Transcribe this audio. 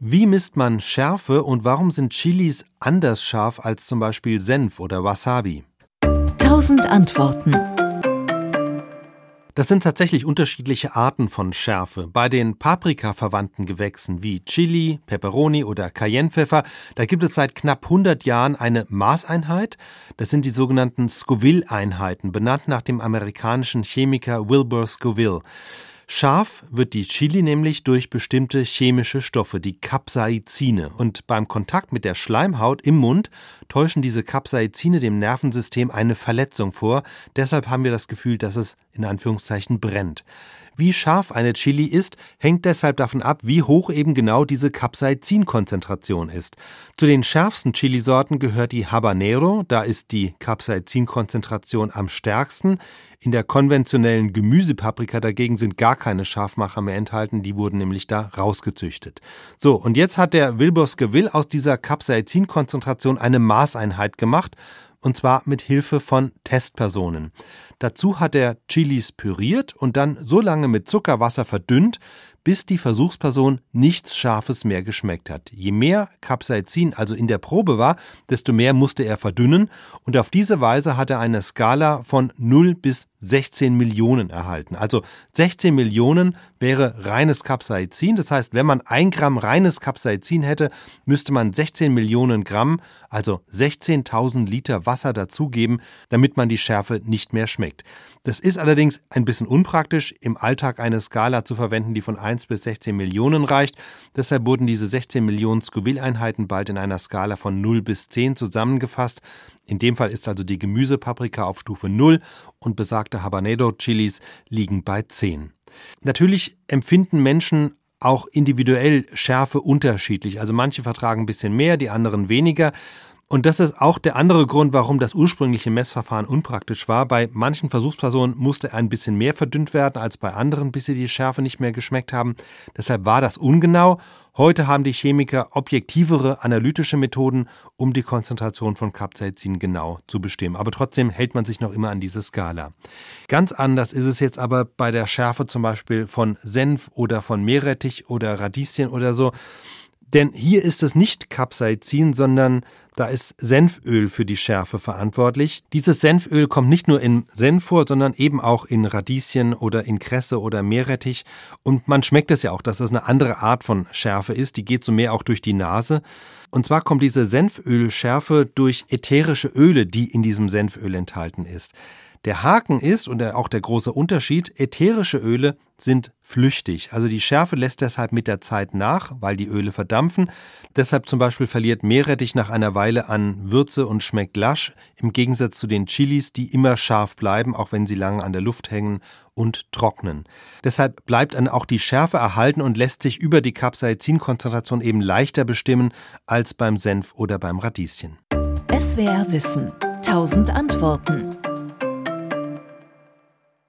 Wie misst man Schärfe und warum sind Chilis anders scharf als zum Beispiel Senf oder Wasabi? Tausend Antworten. Das sind tatsächlich unterschiedliche Arten von Schärfe. Bei den Paprika-verwandten Gewächsen wie Chili, Peperoni oder Cayennepfeffer, da gibt es seit knapp 100 Jahren eine Maßeinheit. Das sind die sogenannten Scoville-Einheiten, benannt nach dem amerikanischen Chemiker Wilbur Scoville. Scharf wird die Chili nämlich durch bestimmte chemische Stoffe, die Capsaicine. Und beim Kontakt mit der Schleimhaut im Mund täuschen diese Capsaicine dem Nervensystem eine Verletzung vor. Deshalb haben wir das Gefühl, dass es in Anführungszeichen brennt. Wie scharf eine Chili ist, hängt deshalb davon ab, wie hoch eben genau diese Capsaicin-Konzentration ist. Zu den schärfsten Chilisorten gehört die Habanero, da ist die Capsaicin-Konzentration am stärksten. In der konventionellen Gemüsepaprika dagegen sind gar keine Scharfmacher mehr enthalten, die wurden nämlich da rausgezüchtet. So, und jetzt hat der Wilbur Scoville aus dieser Capsaicin-Konzentration eine Maßeinheit gemacht und zwar mit Hilfe von Testpersonen. Dazu hat er Chilis püriert und dann so lange mit Zuckerwasser verdünnt, bis die Versuchsperson nichts Scharfes mehr geschmeckt hat. Je mehr Capsaicin also in der Probe war, desto mehr musste er verdünnen und auf diese Weise hat er eine Skala von 0 bis 16 Millionen erhalten. Also 16 Millionen wäre reines Capsaicin. Das heißt, wenn man ein Gramm reines Capsaicin hätte, müsste man 16 Millionen Gramm, also 16.000 Liter Wasser dazugeben, damit man die Schärfe nicht mehr schmeckt. Das ist allerdings ein bisschen unpraktisch, im Alltag eine Skala zu verwenden, die von 1 bis 16 Millionen reicht. Deshalb wurden diese 16 Millionen Scoville-Einheiten bald in einer Skala von 0 bis 10 zusammengefasst. In dem Fall ist also die Gemüsepaprika auf Stufe 0 und besagte Habanero-Chilis liegen bei 10. Natürlich empfinden Menschen auch individuell Schärfe unterschiedlich. Also manche vertragen ein bisschen mehr, die anderen weniger. Und das ist auch der andere Grund, warum das ursprüngliche Messverfahren unpraktisch war. Bei manchen Versuchspersonen musste ein bisschen mehr verdünnt werden als bei anderen, bis sie die Schärfe nicht mehr geschmeckt haben. Deshalb war das ungenau. Heute haben die Chemiker objektivere analytische Methoden, um die Konzentration von Capsaicin genau zu bestimmen. Aber trotzdem hält man sich noch immer an diese Skala. Ganz anders ist es jetzt aber bei der Schärfe zum Beispiel von Senf oder von Meerrettich oder Radieschen oder so. Denn hier ist es nicht Capsaicin, sondern da ist Senföl für die Schärfe verantwortlich. Dieses Senföl kommt nicht nur in Senf vor, sondern eben auch in Radieschen oder in Kresse oder Meerrettich. Und man schmeckt es ja auch, dass es eine andere Art von Schärfe ist. Die geht so mehr auch durch die Nase. Und zwar kommt diese Senfölschärfe durch ätherische Öle, die in diesem Senföl enthalten ist. Der Haken ist und auch der große Unterschied, ätherische Öle sind flüchtig. Also die Schärfe lässt deshalb mit der Zeit nach, weil die Öle verdampfen. Deshalb zum Beispiel verliert Meerrettich nach einer Weile an Würze und schmeckt lasch, im Gegensatz zu den Chilis, die immer scharf bleiben, auch wenn sie lange an der Luft hängen und trocknen. Deshalb bleibt dann auch die Schärfe erhalten und lässt sich über die Capsaicin-Konzentration eben leichter bestimmen als beim Senf oder beim Radieschen. SWR Wissen. Tausend Antworten.